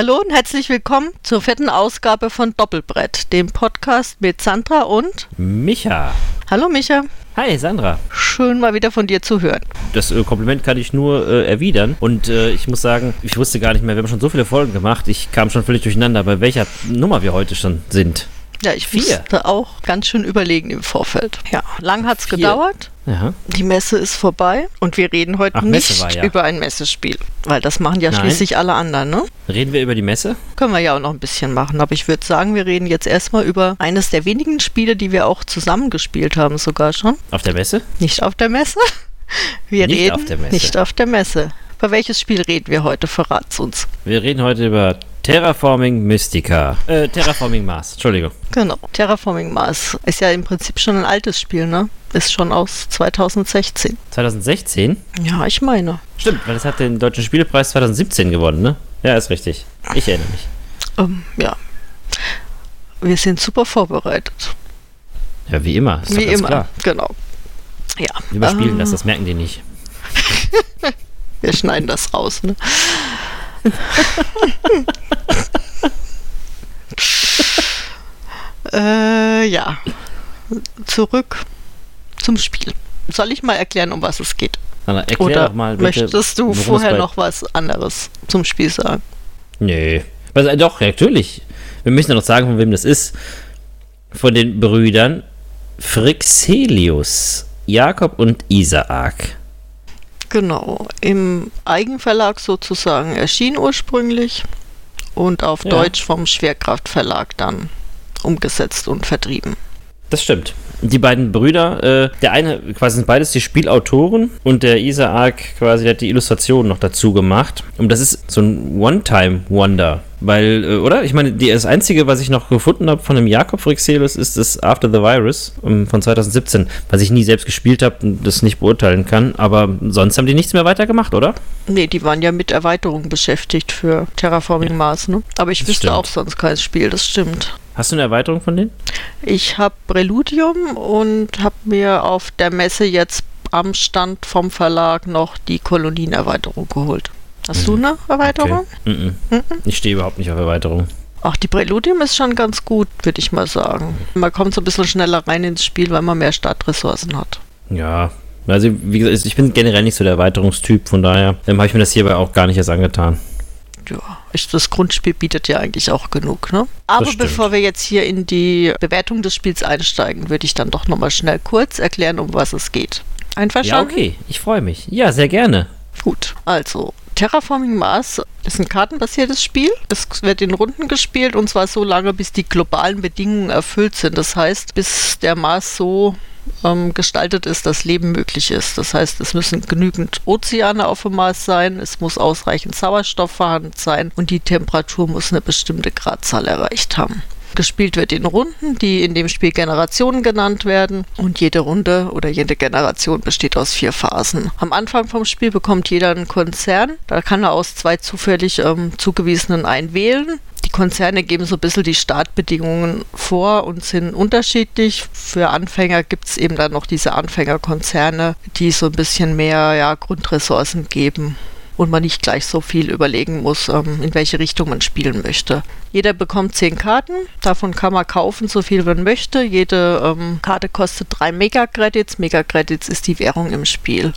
Hallo und herzlich willkommen zur vierten Ausgabe von Doppelbrett, dem Podcast mit Sandra und Micha. Hallo Micha. Hi Sandra. Schön mal wieder von dir zu hören. Das äh, Kompliment kann ich nur äh, erwidern und äh, ich muss sagen, ich wusste gar nicht mehr, wir haben schon so viele Folgen gemacht, ich kam schon völlig durcheinander, bei welcher Nummer wir heute schon sind. Ja, ich Vier. musste auch ganz schön überlegen im Vorfeld. Ja, lang hat's Vier. gedauert. Ja. Die Messe ist vorbei und wir reden heute Ach, nicht war ja. über ein Messespiel, weil das machen ja Nein. schließlich alle anderen, ne? Reden wir über die Messe? Können wir ja auch noch ein bisschen machen, aber ich würde sagen, wir reden jetzt erstmal über eines der wenigen Spiele, die wir auch zusammengespielt haben, sogar schon. Auf der Messe? Nicht auf der Messe. Wir Nicht reden auf der Messe. nicht auf der Messe. Über welches Spiel reden wir heute? Verrat's uns. Wir reden heute über Terraforming Mystica. Äh, Terraforming Mars, Entschuldigung. Genau. Terraforming Mars ist ja im Prinzip schon ein altes Spiel, ne? Ist schon aus 2016. 2016? Ja, ich meine. Stimmt, weil es hat den Deutschen Spielepreis 2017 gewonnen, ne? Ja, ist richtig. Ich erinnere mich. Ähm, ja. Wir sind super vorbereitet. Ja, wie immer. Wie immer. Klar. Genau. Ja. Wir überspielen Ähm, das, das merken die nicht. Wir schneiden das raus, ne? äh, ja. Zurück zum Spiel. Soll ich mal erklären, um was es geht? Sandra, erklär Oder doch mal bitte, möchtest du vorher noch was anderes zum Spiel sagen? Nee. Also, äh, doch, natürlich. Wir müssen ja noch sagen, von wem das ist. Von den Brüdern Frixelius, Jakob und Isaak. Genau. Im Eigenverlag sozusagen erschien ursprünglich und auf Ja. Deutsch vom Schwerkraftverlag dann umgesetzt und vertrieben. Das stimmt. Die beiden Brüder, äh, der eine quasi sind beides die Spielautoren und der Isaak quasi der hat die Illustration noch dazu gemacht. Und das ist so ein One-Time-Wonder. Weil, äh, oder? Ich meine, die, das Einzige, was ich noch gefunden habe von dem Jakob Frixelius, ist das After the Virus ähm, von 2017, was ich nie selbst gespielt habe und das nicht beurteilen kann. Aber sonst haben die nichts mehr weitergemacht, oder? Nee, die waren ja mit Erweiterung beschäftigt für Terraforming Mars, ne? Aber ich Das wüsste stimmt. auch sonst kein Spiel, das stimmt. Hast du eine Erweiterung von denen? Ich habe Preludium und habe mir auf der Messe jetzt am Stand vom Verlag noch die Kolonienerweiterung geholt. Hast du eine Erweiterung? Okay. Mhm. Ich stehe überhaupt nicht auf Erweiterung. Ach, die Preludium ist schon ganz gut, würde ich mal sagen. Man kommt so ein bisschen schneller rein ins Spiel, weil man mehr Startressourcen hat. Ja. Also, wie gesagt, ich bin generell nicht so der Erweiterungstyp, von daher ähm, habe ich mir das hierbei auch gar nicht erst angetan. Ja, das Grundspiel bietet ja eigentlich auch genug, ne? Aber bevor wir jetzt hier in die Bewertung des Spiels einsteigen, würde ich dann doch nochmal schnell kurz erklären, um was es geht. Ja, Einverstanden? okay, ich freue mich. Ja, sehr gerne. Gut, also Terraforming Mars ist ein kartenbasiertes Spiel. Es wird in Runden gespielt und zwar so lange, bis die globalen Bedingungen erfüllt sind. Das heißt, bis der Mars so ähm, gestaltet ist, dass Leben möglich ist. Das heißt, es müssen genügend Ozeane auf dem Mars sein, es muss ausreichend Sauerstoff vorhanden sein und die Temperatur muss eine bestimmte Gradzahl erreicht haben. Gespielt wird in Runden, die in dem Spiel Generationen genannt werden. Und jede Runde oder jede Generation besteht aus vier Phasen. Am Anfang vom Spiel bekommt jeder einen Konzern. Da kann er aus zwei zufällig ähm, zugewiesenen einen wählen. Die Konzerne geben so ein bisschen die Startbedingungen vor und sind unterschiedlich. Für Anfänger gibt es eben dann noch diese Anfängerkonzerne, die so ein bisschen mehr ja, Grundressourcen geben und man nicht gleich so viel überlegen muss, ähm, in welche Richtung man spielen möchte. Jeder bekommt zehn Karten, davon kann man kaufen, so viel man möchte. Jede ähm, Karte kostet drei Megacredits. Megacredits ist die Währung im Spiel.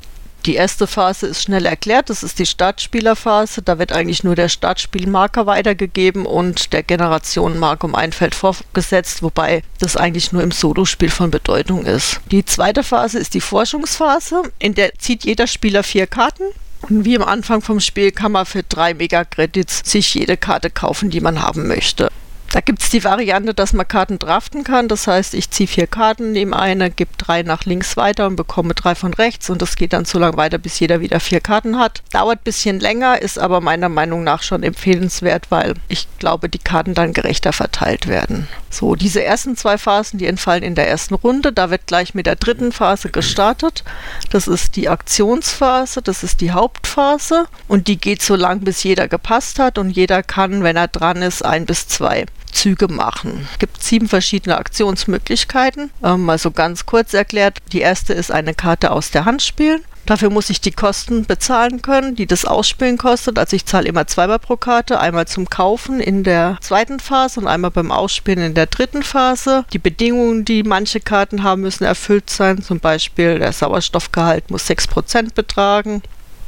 Die erste Phase ist schnell erklärt, das ist die Startspielerphase. Da wird eigentlich nur der Startspielmarker weitergegeben und der Generationenmarker um ein Feld vorgesetzt, wobei das eigentlich nur im Solospiel von Bedeutung ist. Die zweite Phase ist die Forschungsphase, in der zieht jeder Spieler vier Karten. Und wie am Anfang vom Spiel kann man für drei Megacredits sich jede Karte kaufen, die man haben möchte. Da gibt es die Variante, dass man Karten draften kann. Das heißt, ich ziehe vier Karten, nehme eine, gebe drei nach links weiter und bekomme drei von rechts. Und das geht dann so lange weiter, bis jeder wieder vier Karten hat. Dauert ein bisschen länger, ist aber meiner Meinung nach schon empfehlenswert, weil ich glaube, die Karten dann gerechter verteilt werden. So, diese ersten zwei Phasen, die entfallen in der ersten Runde. Da wird gleich mit der dritten Phase gestartet. Das ist die Aktionsphase, das ist die Hauptphase. Und die geht so lang, bis jeder gepasst hat. Und jeder kann, wenn er dran ist, ein bis zwei Züge machen. Es gibt sieben verschiedene Aktionsmöglichkeiten. Ähm, mal so ganz kurz erklärt. Die erste ist eine Karte aus der Hand spielen. Dafür muss ich die Kosten bezahlen können, die das Ausspielen kostet. Also ich zahle immer zweimal pro Karte, einmal zum Kaufen in der zweiten Phase und einmal beim Ausspielen in der dritten Phase. Die Bedingungen, die manche Karten haben, müssen erfüllt sein. Zum Beispiel der Sauerstoffgehalt muss 6% betragen.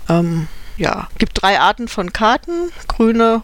Ähm, ja, gibt drei Arten von Karten, grüne,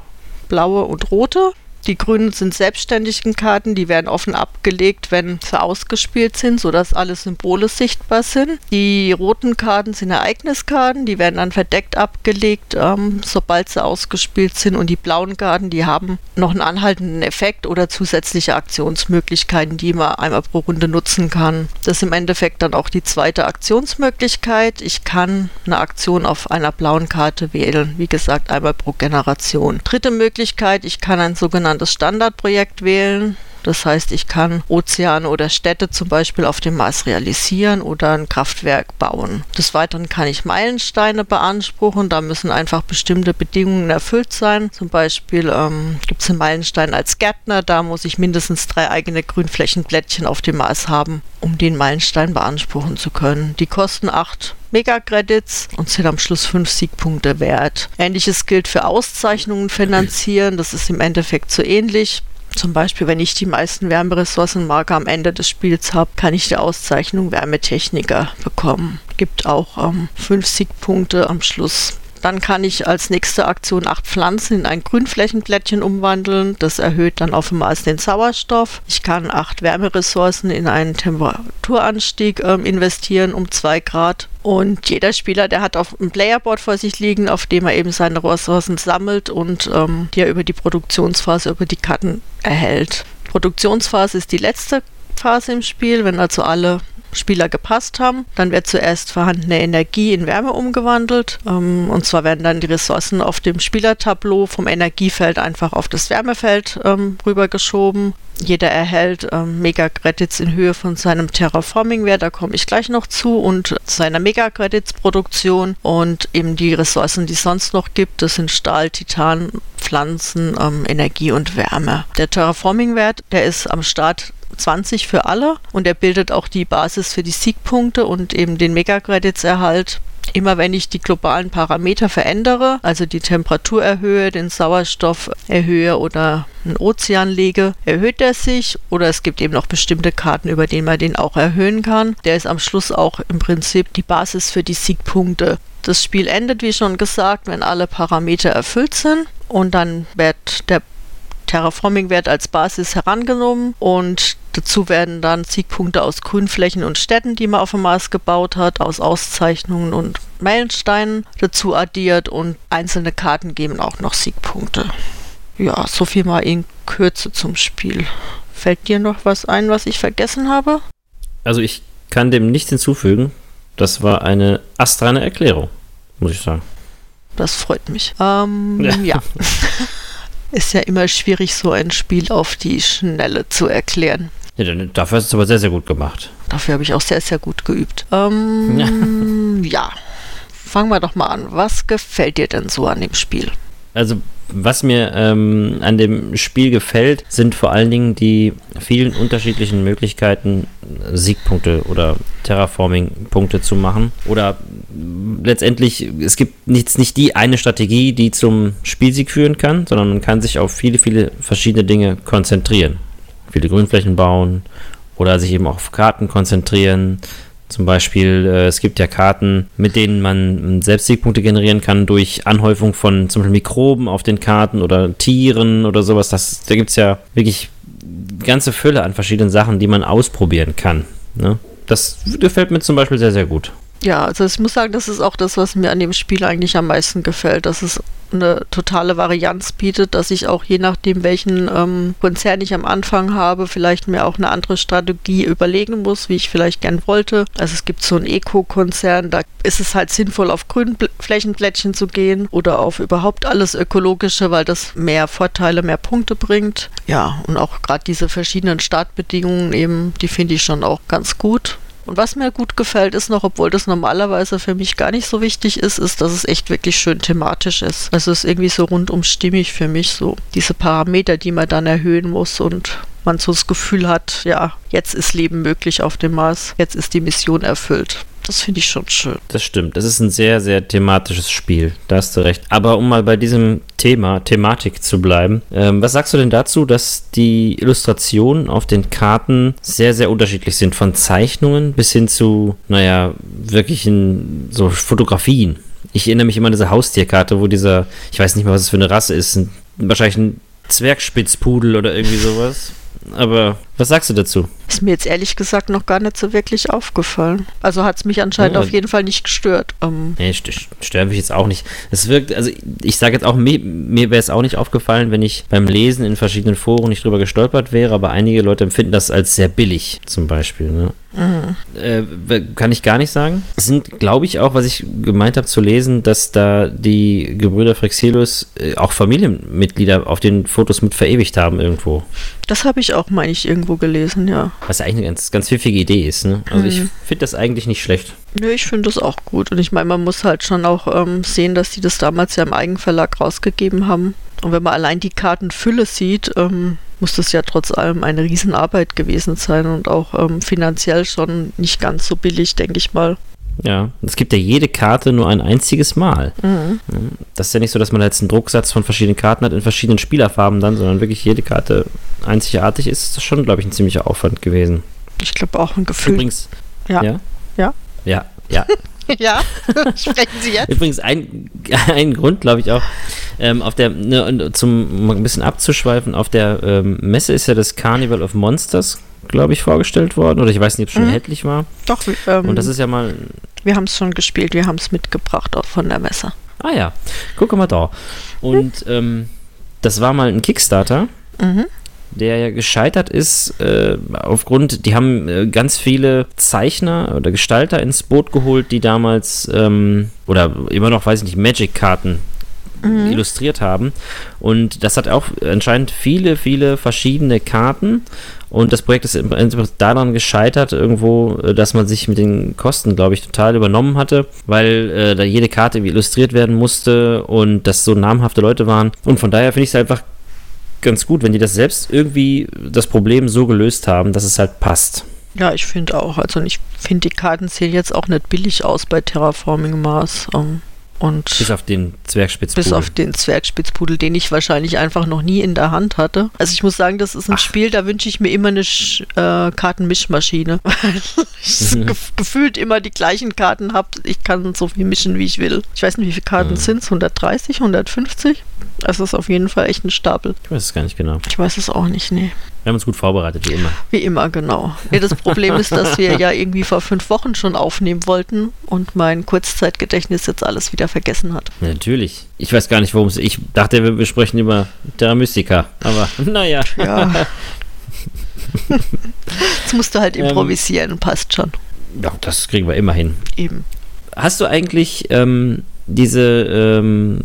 blaue und rote. Die grünen sind selbstständigen Karten, die werden offen abgelegt, wenn sie ausgespielt sind, sodass alle Symbole sichtbar sind. Die roten Karten sind Ereigniskarten, die werden dann verdeckt abgelegt, ähm, sobald sie ausgespielt sind. Und die blauen Karten, die haben noch einen anhaltenden Effekt oder zusätzliche Aktionsmöglichkeiten, die man einmal pro Runde nutzen kann. Das ist im Endeffekt dann auch die zweite Aktionsmöglichkeit. Ich kann eine Aktion auf einer blauen Karte wählen, wie gesagt, einmal pro Generation. Dritte Möglichkeit, ich kann ein sogenanntes sogenanntes Standardprojekt wählen. Das heißt, ich kann Ozeane oder Städte zum Beispiel auf dem Mars realisieren oder ein Kraftwerk bauen. Des Weiteren kann ich Meilensteine beanspruchen. Da müssen einfach bestimmte Bedingungen erfüllt sein. Zum Beispiel ähm, gibt es einen Meilenstein als Gärtner. Da muss ich mindestens drei eigene Grünflächenblättchen auf dem Mars haben, um den Meilenstein beanspruchen zu können. Die kosten 8 Megacredits und sind am Schluss 5 Siegpunkte wert. Ähnliches gilt für Auszeichnungen finanzieren. Das ist im Endeffekt so ähnlich. Zum Beispiel, wenn ich die meisten Wärmeressourcenmarker am Ende des Spiels habe, kann ich die Auszeichnung Wärmetechniker bekommen. Gibt auch ähm, 5 Siegpunkte am Schluss. Dann kann ich als nächste Aktion acht Pflanzen in ein Grünflächenblättchen umwandeln. Das erhöht dann einmal den Sauerstoff. Ich kann acht Wärmeressourcen in einen Temperaturanstieg äh, investieren um zwei Grad. Und jeder Spieler, der hat auf einem Playerboard vor sich liegen, auf dem er eben seine Ressourcen sammelt und ähm, die er über die Produktionsphase, über die Karten erhält. Produktionsphase ist die letzte Phase im Spiel, wenn also alle Spieler gepasst haben. Dann wird zuerst vorhandene Energie in Wärme umgewandelt. Ähm, und zwar werden dann die Ressourcen auf dem Spielertableau vom Energiefeld einfach auf das Wärmefeld ähm, rübergeschoben. Jeder erhält ähm, Megacredits in Höhe von seinem Terraforming-Wert, da komme ich gleich noch zu, und seiner Megacredits-Produktion und eben die Ressourcen, die es sonst noch gibt. Das sind Stahl, Titan, Pflanzen, ähm, Energie und Wärme. Der Terraforming-Wert, der ist am Start 20 für alle und er bildet auch die Basis für die Siegpunkte und eben den Megacredits-Erhalt. Immer wenn ich die globalen Parameter verändere, also die Temperatur erhöhe, den Sauerstoff erhöhe oder einen Ozean lege, erhöht er sich oder es gibt eben noch bestimmte Karten, über die man den auch erhöhen kann. Der ist am Schluss auch im Prinzip die Basis für die Siegpunkte. Das Spiel endet, wie schon gesagt, wenn alle Parameter erfüllt sind und dann wird der Terraforming-Wert als Basis herangenommen und dazu werden dann Siegpunkte aus Grünflächen und Städten, die man auf dem Mars gebaut hat, aus Auszeichnungen und Meilensteinen dazu addiert und einzelne Karten geben auch noch Siegpunkte. Ja, so viel mal in Kürze zum Spiel. Fällt dir noch was ein, was ich vergessen habe? Also ich kann dem nichts hinzufügen. Das war eine astreine Erklärung, muss ich sagen. Das freut mich. Ähm, ja. ja. Ist ja immer schwierig, so ein Spiel auf die Schnelle zu erklären. Ja, dafür hast du es aber sehr, sehr gut gemacht. Dafür habe ich auch sehr, sehr gut geübt. Ähm, ja. ja. Fangen wir doch mal an. Was gefällt dir denn so an dem Spiel? Also was mir ähm, an dem Spiel gefällt, sind vor allen Dingen die vielen unterschiedlichen Möglichkeiten, Siegpunkte oder Terraforming-Punkte zu machen. Oder letztendlich, es gibt nichts, nicht die eine Strategie, die zum Spielsieg führen kann, sondern man kann sich auf viele, viele verschiedene Dinge konzentrieren. Viele Grünflächen bauen oder sich eben auf Karten konzentrieren, zum Beispiel, äh, es gibt ja Karten, mit denen man selbst Siegpunkte generieren kann durch Anhäufung von zum Beispiel Mikroben auf den Karten oder Tieren oder sowas. Das, da gibt es ja wirklich ganze Fülle an verschiedenen Sachen, die man ausprobieren kann. Ne? Das gefällt mir zum Beispiel sehr, sehr gut. Ja, also ich muss sagen, das ist auch das, was mir an dem Spiel eigentlich am meisten gefällt, dass es eine totale Varianz bietet, dass ich auch je nachdem, welchen ähm, Konzern ich am Anfang habe, vielleicht mir auch eine andere Strategie überlegen muss, wie ich vielleicht gern wollte. Also es gibt so einen Eco-Konzern, da ist es halt sinnvoll, auf Grünflächenplättchen zu gehen oder auf überhaupt alles Ökologische, weil das mehr Vorteile, mehr Punkte bringt. Ja, und auch gerade diese verschiedenen Startbedingungen eben, die finde ich schon auch ganz gut. Und was mir gut gefällt, ist noch, obwohl das normalerweise für mich gar nicht so wichtig ist, ist, dass es echt wirklich schön thematisch ist. Also es ist irgendwie so rundum stimmig für mich, so diese Parameter, die man dann erhöhen muss und man so das Gefühl hat, ja, jetzt ist Leben möglich auf dem Mars, jetzt ist die Mission erfüllt. Das finde ich schon schön. Das stimmt. Das ist ein sehr, sehr thematisches Spiel. Da hast du recht. Aber um mal bei diesem Thema, Thematik zu bleiben, ähm, was sagst du denn dazu, dass die Illustrationen auf den Karten sehr, sehr unterschiedlich sind? Von Zeichnungen bis hin zu, naja, wirklichen so Fotografien. Ich erinnere mich immer an diese Haustierkarte, wo dieser, ich weiß nicht mehr, was es für eine Rasse ist, ein, wahrscheinlich ein Zwergspitzpudel oder irgendwie sowas. Aber was sagst du dazu? Ist mir jetzt ehrlich gesagt noch gar nicht so wirklich aufgefallen. Also hat es mich anscheinend Ja. auf jeden Fall nicht gestört. Ähm, Nee, st stören mich jetzt auch nicht. Es wirkt, also ich sage jetzt auch, mir, mir wäre es auch nicht aufgefallen, wenn ich beim Lesen in verschiedenen Foren nicht drüber gestolpert wäre, aber einige Leute empfinden das als sehr billig, zum Beispiel. Ne? Äh, w- kann ich gar nicht sagen. Es sind, glaube ich, auch, was ich gemeint habe zu lesen, dass da die Gebrüder Frexelius äh, auch Familienmitglieder auf den Fotos mit verewigt haben irgendwo. das habe ich auch, meine ich, irgendwo gelesen, ja. Was ja eigentlich eine ganz, ganz pfiffige Idee ist. Ne? Also ich Mhm. finde das eigentlich nicht schlecht. Nö, ich finde das auch gut. Und ich meine, man muss halt schon auch ähm, sehen, dass die das damals ja im Eigenverlag rausgegeben haben. Und wenn man allein die Kartenfülle sieht, ähm, muss das ja trotz allem eine Riesenarbeit gewesen sein und auch ähm, finanziell schon nicht ganz so billig, denke ich mal. Ja, es gibt ja jede Karte nur ein einziges Mal. Mhm. Das ist ja nicht so, dass man jetzt einen Drucksatz von verschiedenen Karten hat in verschiedenen Spielerfarben dann, sondern wirklich jede Karte einzigartig ist. Das ist schon, glaube ich, ein ziemlicher Aufwand gewesen. Ich glaube auch ein Gefühl. Übrigens. Ja. Ja. Ja. Ja. ja. ja, sprechen Sie jetzt? Übrigens ein, ein Grund, glaube ich auch, ähm, auf der, ne, und zum mal ein bisschen abzuschweifen, auf der ähm, Messe ist ja das Carnival of Monsters, glaube ich, vorgestellt worden. Oder ich weiß nicht, ob es schon Mhm. erhältlich war. Doch, ähm, Und das ist ja mal wir haben es schon gespielt, wir haben es mitgebracht auch von der Messe. Ah ja, guck mal da. Und ähm, das war mal ein Kickstarter, Mhm. der ja gescheitert ist äh, aufgrund, die haben äh, ganz viele Zeichner oder Gestalter ins Boot geholt, die damals ähm, oder immer noch, weiß ich nicht, Magic-Karten Mhm. illustriert haben. Und das hat auch anscheinend viele, viele verschiedene Karten. Und das Projekt ist im Prinzip daran gescheitert, irgendwo, äh, dass man sich mit den Kosten, glaube ich, total übernommen hatte, weil äh, da jede Karte irgendwie illustriert werden musste und das so namhafte Leute waren. Und von daher finde ich es einfach ganz gut, wenn die das selbst irgendwie das Problem so gelöst haben, dass es halt passt. Ja, ich finde auch. Also ich finde, die Karten sehen jetzt auch nicht billig aus bei Terraforming Mars. Ähm, und Bis auf den Zwergspitzpudel. bis auf den Zwergspitzpudel, den ich wahrscheinlich einfach noch nie in der Hand hatte. Also ich muss sagen, das ist ein Ach. Spiel, da wünsche ich mir immer eine Sch äh, Kartenmischmaschine. Weil ich so Mhm. gef gefühlt immer die gleichen Karten habe. Ich kann so viel mischen, wie ich will. Ich weiß nicht, wie viele Karten Mhm. sind es? 130, 150? Das ist auf jeden Fall echt ein Stapel. ich weiß es gar nicht genau. Ich weiß es auch nicht, nee. Wir haben uns gut vorbereitet, wie immer. Wie immer, genau. Nee, das Problem ist, dass wir ja irgendwie vor fünf Wochen schon aufnehmen wollten und mein Kurzzeitgedächtnis jetzt alles wieder vergessen hat. Ja, natürlich. Ich weiß gar nicht, worum es Ich dachte, wir, sprechen über Terra Mystica. Aber naja. Ja. Jetzt musst du halt Ähm. improvisieren, passt schon. Ja, das kriegen wir immer hin. Eben. Hast du eigentlich ähm, diese ähm,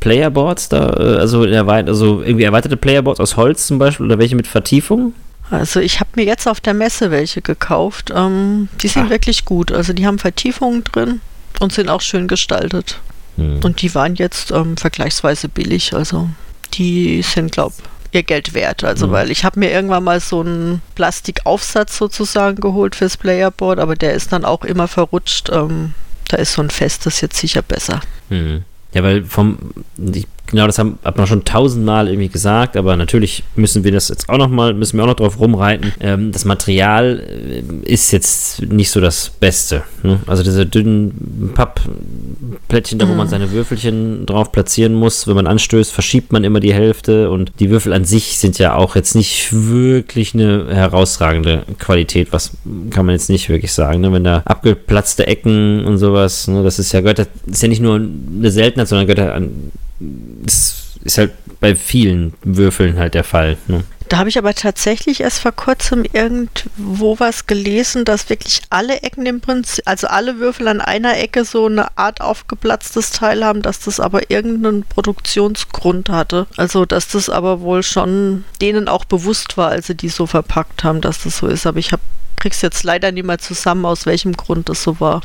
Playerboards da, äh, also, also irgendwie erweiterte Playerboards aus Holz zum Beispiel oder welche mit Vertiefung? Also ich habe mir jetzt auf der Messe welche gekauft. Ähm, die sind Ah. wirklich gut. Also die haben Vertiefungen drin und sind auch schön gestaltet. Hm. Und die waren jetzt ähm, vergleichsweise billig. Also die sind, glaube ihr Geld wert. Also Mhm. weil ich habe mir irgendwann mal so einen Plastikaufsatz sozusagen geholt fürs Playerboard, aber der ist dann auch immer verrutscht. Ähm, da ist so ein festes jetzt sicher besser. Hm. Ja, weil vom, ich, genau das haben, hat man schon tausendmal irgendwie gesagt, aber natürlich müssen wir das jetzt auch nochmal, müssen wir auch noch drauf rumreiten. Ähm, das Material äh, ist jetzt nicht so das Beste. Ne? Also diese dünnen Pappplättchen, da wo man Mhm. seine Würfelchen drauf platzieren muss, wenn man anstößt, verschiebt man immer die Hälfte und die Würfel an sich sind ja auch jetzt nicht wirklich eine herausragende Qualität, was kann man jetzt nicht wirklich sagen, ne? wenn da abgeplatzte Ecken und sowas, ne? das ist ja gehört, das ist ja nicht nur eine Seltenheit, sondern gehört an, das ist halt bei vielen Würfeln halt der Fall. Ne? Da habe ich aber tatsächlich erst vor kurzem irgendwo was gelesen, dass wirklich alle Ecken im Prinzip, also alle Würfel an einer Ecke so eine Art aufgeplatztes Teil haben, dass das aber irgendeinen Produktionsgrund hatte. Also dass das aber wohl schon denen auch bewusst war, als sie die so verpackt haben, dass das so ist. Aber ich hab, krieg's jetzt leider nicht mehr zusammen, aus welchem Grund das so war.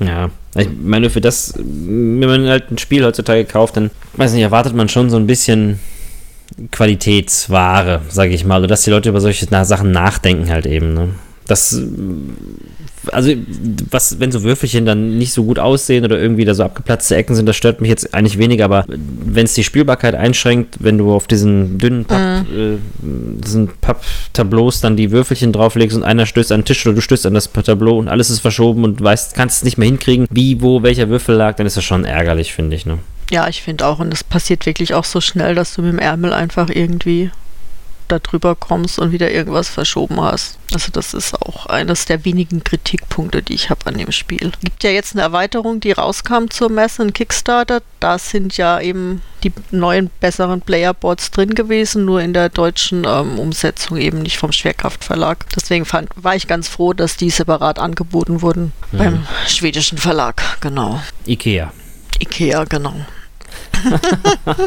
Ja, ich meine, für das, wenn man halt ein Spiel heutzutage kauft, dann, weiß nicht, erwartet man schon so ein bisschen, Qualitätsware, sage ich mal, oder dass die Leute über solche Sachen nachdenken halt eben. Ne? Das also was, wenn so Würfelchen dann nicht so gut aussehen oder irgendwie da so abgeplatzte Ecken sind, das stört mich jetzt eigentlich weniger, aber wenn es die Spielbarkeit einschränkt, wenn du auf diesen dünnen Papp, mhm. äh, diesen Papptableaus dann die Würfelchen drauflegst und einer stößt an den Tisch oder du stößt an das Tableau und alles ist verschoben und weißt, kannst es nicht mehr hinkriegen, wie, wo, welcher Würfel lag, dann ist das schon ärgerlich, finde ich, ne? Ja, ich finde auch, und das passiert wirklich auch so schnell, dass du mit dem Ärmel einfach irgendwie da drüber kommst und wieder irgendwas verschoben hast. Also das ist auch eines der wenigen Kritikpunkte, die ich habe an dem Spiel. Gibt ja jetzt eine Erweiterung, die rauskam zur Messe, ein Kickstarter. Da sind ja eben die neuen, besseren Playerboards drin gewesen, nur in der deutschen ähm, Umsetzung eben nicht vom Schwerkraftverlag. Deswegen fand, war ich ganz froh, dass die separat angeboten wurden mhm. beim schwedischen Verlag. Genau. Ikea. Ikea, genau.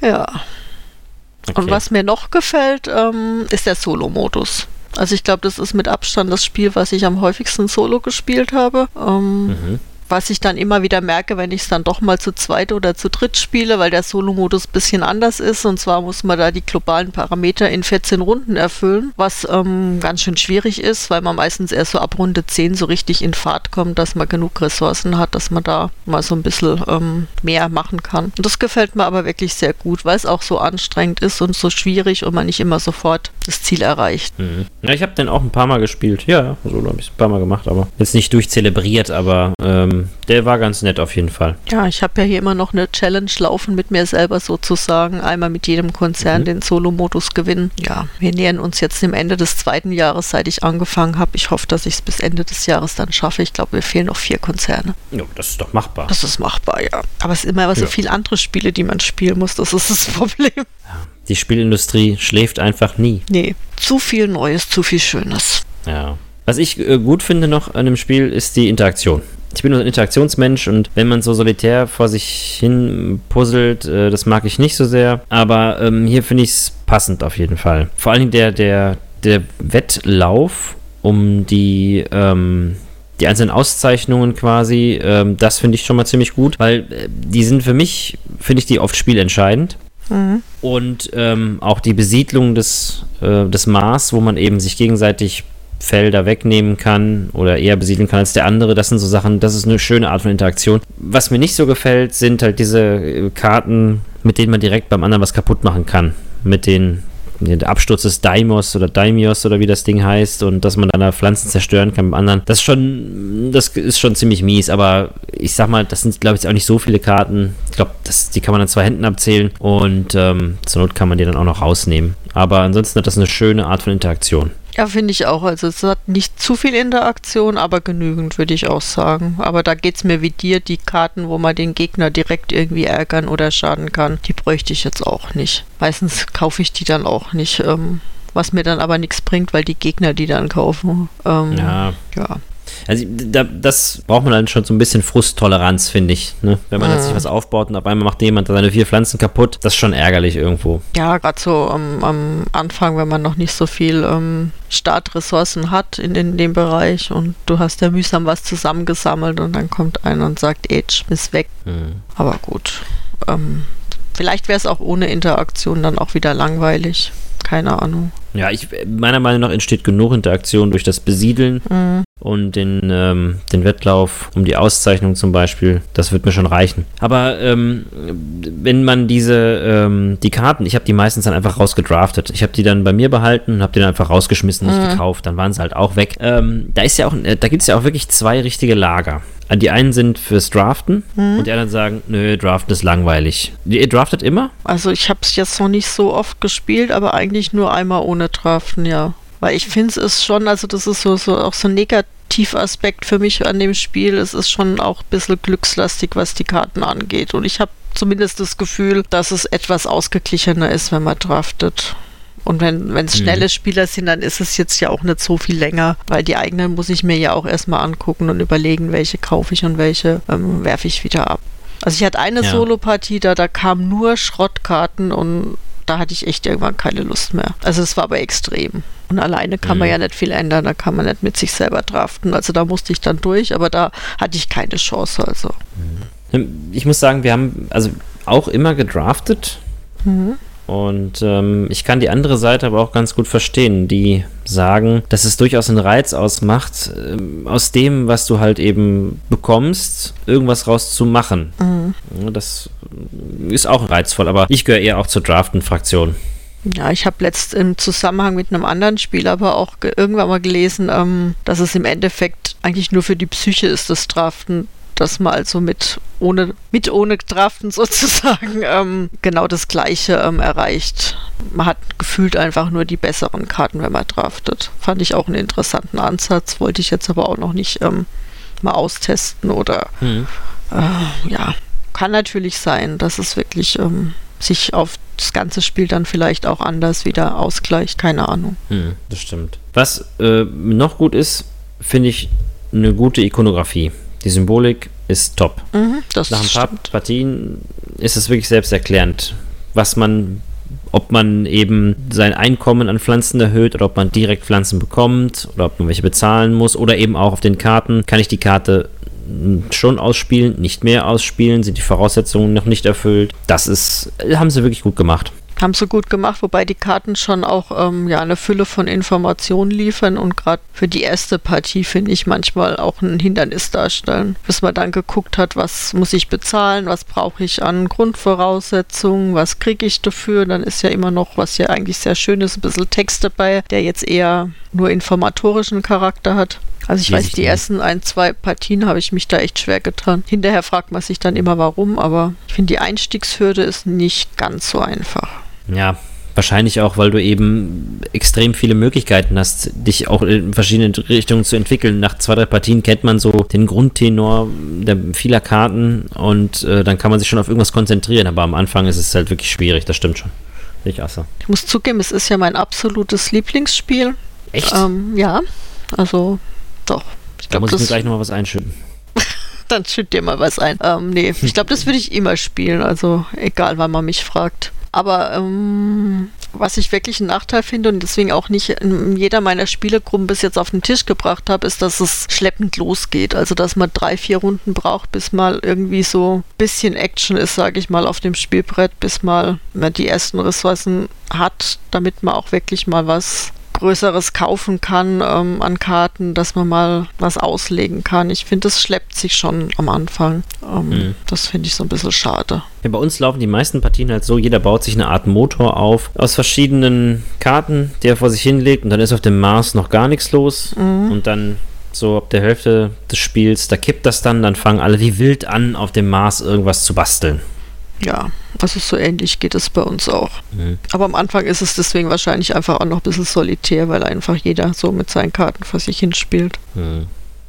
ja. Okay. Und was mir noch gefällt, ähm, ist der Solo-Modus. Also ich glaube, das ist mit Abstand das Spiel, was ich am häufigsten Solo gespielt habe. Ähm, mhm was ich dann immer wieder merke, wenn ich es dann doch mal zu zweit oder zu dritt spiele, weil der Solo-Modus ein bisschen anders ist. Und zwar muss man da die globalen Parameter in 14 Runden erfüllen, was ähm, ganz schön schwierig ist, weil man meistens erst so ab Runde 10 so richtig in Fahrt kommt, dass man genug Ressourcen hat, dass man da mal so ein bisschen ähm, mehr machen kann. Und das gefällt mir aber wirklich sehr gut, weil es auch so anstrengend ist und so schwierig und man nicht immer sofort das Ziel erreicht. Mhm. Ja, ich habe den auch ein paar Mal gespielt. Ja, Solo habe ich ein paar Mal gemacht, aber jetzt nicht durchzelebriert, aber ähm, ähm, der war ganz nett auf jeden Fall. Ja, ich habe ja hier immer noch eine Challenge laufen mit mir selber sozusagen. Einmal mit jedem Konzern mhm. den Solo-Modus gewinnen. Ja, wir nähern uns jetzt dem Ende des zweiten Jahres, seit ich angefangen habe. Ich hoffe, dass ich es bis Ende des Jahres dann schaffe. Ich glaube, mir fehlen noch vier Konzerne. Ja, das ist doch machbar. Das ist machbar, ja. Aber es sind immer so ja. viele andere Spiele, die man spielen muss. Das ist das Problem. Ja. Die Spielindustrie schläft einfach nie. Nee, zu viel Neues, zu viel Schönes. Ja. Was ich äh, gut finde noch an dem Spiel ist die Interaktion ich bin nur ein Interaktionsmensch und wenn man so solitär vor sich hin puzzelt, äh, das mag ich nicht so sehr. Aber ähm, hier finde ich es passend auf jeden Fall. Vor allen Dingen der, der, der Wettlauf um die, ähm, die einzelnen Auszeichnungen quasi, ähm, das finde ich schon mal ziemlich gut, weil äh, die sind für mich, finde ich die oft spielentscheidend. Mhm. Und ähm, auch die Besiedlung des, äh, des Mars, wo man eben sich gegenseitig Felder wegnehmen kann oder eher besiedeln kann als der andere. Das sind so Sachen, das ist eine schöne Art von Interaktion. Was mir nicht so gefällt, sind halt diese äh, Karten, mit denen man direkt beim anderen was kaputt machen kann. Mit den der Absturz des Daimos oder Daimios oder wie das Ding heißt und dass man dann da Pflanzen zerstören kann beim anderen. Das ist schon, das ist schon ziemlich mies, aber ich sag mal, das sind, glaube ich, auch nicht so viele Karten. Ich glaube, die kann man an zwei Händen abzählen und ähm, zur Not kann man die dann auch noch rausnehmen. Aber ansonsten hat das eine schöne Art von Interaktion. Ja, finde ich auch. Also es hat nicht zu viel Interaktion, aber genügend, würde ich auch sagen. Aber da geht es mir wie dir, die Karten, wo man den Gegner direkt irgendwie ärgern oder schaden kann, die bräuchte ich jetzt auch nicht. Meistens kaufe ich die dann auch nicht. Ähm, was mir dann aber nichts bringt, weil die Gegner die dann kaufen. Ähm, ja. ja. Also da, das braucht man dann schon so ein bisschen Frusttoleranz, finde ich. Ne? Wenn man mhm. sich was aufbaut und auf einmal macht jemand seine vier Pflanzen kaputt, das ist schon ärgerlich irgendwo. Ja, gerade so am, am, Anfang, wenn man noch nicht so viel ähm, Startressourcen hat in, in dem Bereich und du hast ja mühsam was zusammengesammelt und dann kommt einer und sagt, Age ist weg. Mhm. Aber gut. Ähm, vielleicht wäre es auch ohne Interaktion dann auch wieder langweilig. Keine Ahnung. Ja, ich, meiner Meinung nach entsteht genug Interaktion durch das Besiedeln mhm. und den, ähm, den Wettlauf um die Auszeichnung zum Beispiel. Das wird mir schon reichen. Aber ähm, wenn man diese, ähm, die Karten, ich habe die meistens dann einfach rausgedraftet. Ich habe die dann bei mir behalten und habe die dann einfach rausgeschmissen, nicht mhm. gekauft. Dann waren sie halt auch weg. Ähm, da ist ja auch, äh, da gibt es ja auch wirklich zwei richtige Lager. Die einen sind fürs Draften mhm. und die anderen sagen, nö, Draften ist langweilig. Ihr draftet immer? Also ich habe es jetzt noch nicht so oft gespielt, aber eigentlich nur einmal ohne Draften, ja. Weil ich finde es ist schon, also das ist so, so auch so ein Negativaspekt für mich an dem Spiel. Es ist schon auch ein bisschen glückslastig, was die Karten angeht. Und ich habe zumindest das Gefühl, dass es etwas ausgeglichener ist, wenn man draftet. Und wenn es mhm. schnelle Spieler sind, dann ist es jetzt ja auch nicht so viel länger, weil die eigenen muss ich mir ja auch erstmal angucken und überlegen, welche kaufe ich und welche ähm, werfe ich wieder ab. Also ich hatte eine ja. Solo-Partie, da, da kamen nur Schrottkarten und da hatte ich echt irgendwann keine Lust mehr. Also es war aber extrem. Und alleine kann mhm. man ja nicht viel ändern, da kann man nicht mit sich selber draften. Also da musste ich dann durch, aber da hatte ich keine Chance. Also. Ich muss sagen, wir haben also auch immer gedraftet Mhm. Und ähm, ich kann die andere Seite aber auch ganz gut verstehen, die sagen, dass es durchaus einen Reiz ausmacht, äh, aus dem, was du halt eben bekommst, irgendwas rauszumachen. Mhm. Das ist auch reizvoll, aber ich gehöre eher auch zur Draften-Fraktion. Ja, ich habe letzt im Zusammenhang mit einem anderen Spiel aber auch irgendwann mal gelesen, ähm, dass es im Endeffekt eigentlich nur für die Psyche ist, das Draften dass man also mit ohne, mit ohne Draften sozusagen ähm, genau das Gleiche ähm, erreicht. Man hat gefühlt einfach nur die besseren Karten, wenn man draftet. Fand ich auch einen interessanten Ansatz, wollte ich jetzt aber auch noch nicht ähm, mal austesten oder hm. äh, ja, kann natürlich sein, dass es wirklich ähm, sich auf das ganze Spiel dann vielleicht auch anders wieder ausgleicht, keine Ahnung. Hm, das stimmt. Was äh, noch gut ist, finde ich eine gute Ikonografie. Die Symbolik ist top. Mhm, Nach ein paar stimmt. Partien ist es wirklich selbsterklärend, was man, ob man eben sein Einkommen an Pflanzen erhöht oder ob man direkt Pflanzen bekommt oder ob man welche bezahlen muss oder eben auch auf den Karten kann ich die Karte schon ausspielen, nicht mehr ausspielen, sind die Voraussetzungen noch nicht erfüllt. Das ist, haben sie wirklich gut gemacht. Haben sie gut gemacht, wobei die Karten schon auch ähm, ja, eine Fülle von Informationen liefern und gerade für die erste Partie finde ich manchmal auch ein Hindernis darstellen. Bis man dann geguckt hat, was muss ich bezahlen, was brauche ich an Grundvoraussetzungen, was kriege ich dafür. Dann ist ja immer noch, was ja eigentlich sehr schön ist, ein bisschen Text dabei, der jetzt eher nur informatorischen Charakter hat. Also ich weiß, die ersten ein, zwei Partien habe ich mich da echt schwer getan. Hinterher fragt man sich dann immer warum, aber ich finde die Einstiegshürde ist nicht ganz so einfach. Ja, wahrscheinlich auch, weil du eben extrem viele Möglichkeiten hast, dich auch in verschiedene Richtungen zu entwickeln. Nach zwei, drei Partien kennt man so den Grundtenor der vieler Karten und äh, dann kann man sich schon auf irgendwas konzentrieren, aber am Anfang ist es halt wirklich schwierig, das stimmt schon. Ich, ich muss zugeben, es ist ja mein absolutes Lieblingsspiel. Echt? Ähm, ja, also doch. Ich glaub, da muss ich mir gleich nochmal was einschütten. Dann schütt dir mal was ein. Ähm, nee, ich glaube, das würde ich immer spielen. Also egal, wann man mich fragt. Aber ähm, was ich wirklich einen Nachteil finde und deswegen auch nicht in jeder meiner Spielegruppen bis jetzt auf den Tisch gebracht habe, ist, dass es schleppend losgeht. Also dass man drei, vier Runden braucht, bis mal irgendwie so ein bisschen Action ist, sage ich mal, auf dem Spielbrett, bis mal man die ersten Ressourcen hat, damit man auch wirklich mal was Größeres kaufen kann ähm, an Karten, dass man mal was auslegen kann. Ich finde, das schleppt sich schon am Anfang. Ähm, mhm. Das finde ich so ein bisschen schade. Ja, bei uns laufen die meisten Partien halt so, jeder baut sich eine Art Motor auf aus verschiedenen Karten, die er vor sich hinlegt und dann ist auf dem Mars noch gar nichts los mhm. und dann so ab der Hälfte des Spiels, da kippt das dann, dann fangen alle wie wild an, auf dem Mars irgendwas zu basteln. Ja, also so ähnlich geht es bei uns auch. Mhm. Aber am Anfang ist es deswegen wahrscheinlich einfach auch noch ein bisschen solitär, weil einfach jeder so mit seinen Karten vor sich hinspielt. Mhm.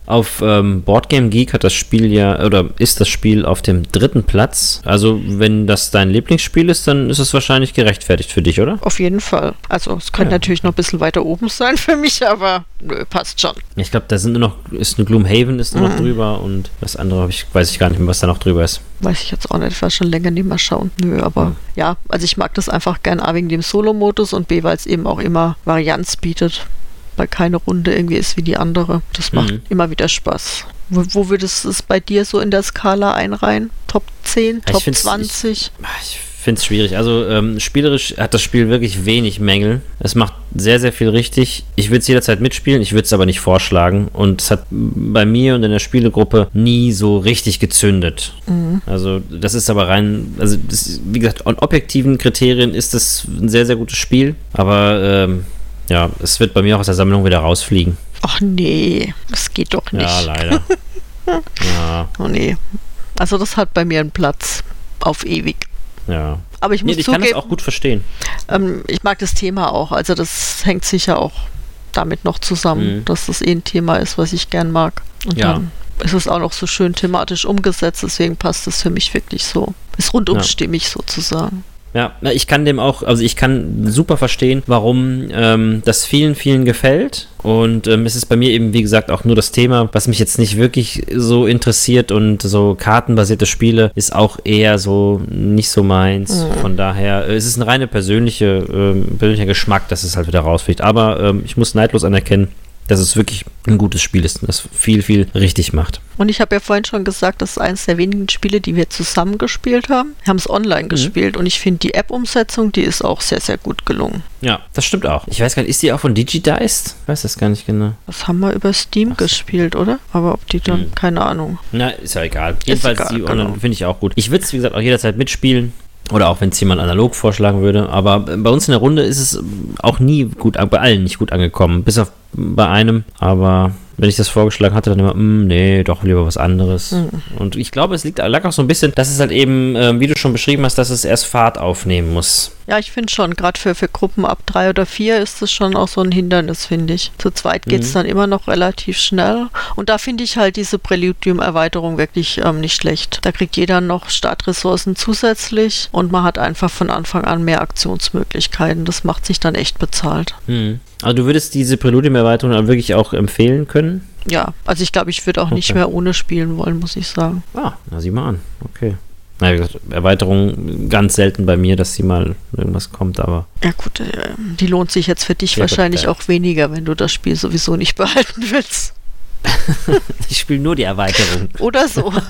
Auf ähm, Boardgame Geek hat das Spiel ja, oder ist das Spiel auf dem dritten Platz. Also, wenn das dein Lieblingsspiel ist, dann ist es wahrscheinlich gerechtfertigt für dich, oder? Auf jeden Fall. Also, es könnte ja. natürlich noch ein bisschen weiter oben sein für mich, aber nö, passt schon. Ich glaube, da sind nur noch, ist eine Gloomhaven ist nur mhm. noch drüber und das andere ich, weiß ich gar nicht mehr, was da noch drüber ist. Weiß ich jetzt auch nicht, ich war schon länger nicht mehr schauen. Nö, aber mhm. ja, also ich mag das einfach gern A wegen dem Solo-Modus und B, weil es eben auch immer Varianz bietet weil keine Runde irgendwie ist wie die andere. Das macht mhm. immer wieder Spaß. Wo, wo würdest du es bei dir so in der Skala einreihen? Top 10, Top ich 20? Ich, ich finde es schwierig. Also ähm, spielerisch hat das Spiel wirklich wenig Mängel. Es macht sehr, sehr viel richtig. Ich würde es jederzeit mitspielen, ich würde es aber nicht vorschlagen. Und es hat bei mir und in der Spielegruppe nie so richtig gezündet. Mhm. Also das ist aber rein, also das, wie gesagt, an objektiven Kriterien ist es ein sehr, sehr gutes Spiel. Aber ähm, ja, es wird bei mir auch aus der Sammlung wieder rausfliegen. Ach nee, das geht doch nicht. Ja, leider. ja. Oh nee. Also das hat bei mir einen Platz auf ewig. Ja. Aber ich muss nee, ich zugeben, kann das auch gut verstehen. Ähm, ich mag das Thema auch. Also das hängt sicher auch damit noch zusammen, mhm. dass das eh ein Thema ist, was ich gern mag. Und ja. dann ist es auch noch so schön thematisch umgesetzt, deswegen passt es für mich wirklich so. Ist rundum ja. stimmig sozusagen. Ja, ich kann dem auch, also ich kann super verstehen, warum ähm, das vielen, vielen gefällt. Und ähm, es ist bei mir eben, wie gesagt, auch nur das Thema, was mich jetzt nicht wirklich so interessiert und so kartenbasierte Spiele ist auch eher so nicht so meins. Mhm. Von daher, äh, es ist eine reine persönliche, äh, persönlicher Geschmack, dass es halt wieder rausfliegt. Aber ähm, ich muss neidlos anerkennen, dass es wirklich ein gutes Spiel ist und das viel, viel richtig macht. Und ich habe ja vorhin schon gesagt, das ist eines der wenigen Spiele, die wir zusammen gespielt haben. Wir haben es online mhm. gespielt und ich finde die App-Umsetzung, die ist auch sehr, sehr gut gelungen. Ja, das stimmt auch. Ich weiß gar nicht, ist die auch von Digidiced? Ich weiß das gar nicht genau. Das haben wir über Steam Ach. gespielt, oder? Aber ob die dann, mhm. keine Ahnung. Na, ist ja egal. Jedenfalls egal, die genau. finde ich auch gut. Ich würde es, wie gesagt, auch jederzeit mitspielen. Oder auch wenn es jemand analog vorschlagen würde. Aber bei uns in der Runde ist es auch nie gut, bei allen nicht gut angekommen. Bis auf bei einem. Aber wenn ich das vorgeschlagen hatte, dann immer, mm, nee, doch lieber was anderes. Mhm. Und ich glaube, es liegt, lag auch so ein bisschen, dass es halt eben, äh, wie du schon beschrieben hast, dass es erst Fahrt aufnehmen muss. Ja, ich finde schon, gerade für, für Gruppen ab drei oder vier ist es schon auch so ein Hindernis, finde ich. Zu zweit geht es mhm. dann immer noch relativ schnell. Und da finde ich halt diese Präludium-Erweiterung wirklich ähm, nicht schlecht. Da kriegt jeder noch Startressourcen zusätzlich und man hat einfach von Anfang an mehr Aktionsmöglichkeiten. Das macht sich dann echt bezahlt. Mhm. Also du würdest diese Präludium-Erweiterung dann wirklich auch empfehlen können? Ja, also ich glaube, ich würde auch okay. nicht mehr ohne spielen wollen, muss ich sagen. Ah, na sieh mal an. Okay. Na, wie gesagt, Erweiterung ganz selten bei mir, dass sie mal irgendwas kommt, aber. Ja, gut, äh, die lohnt sich jetzt für dich ja, wahrscheinlich gut, auch weniger, wenn du das Spiel sowieso nicht behalten willst. ich spiele nur die Erweiterung. Oder so.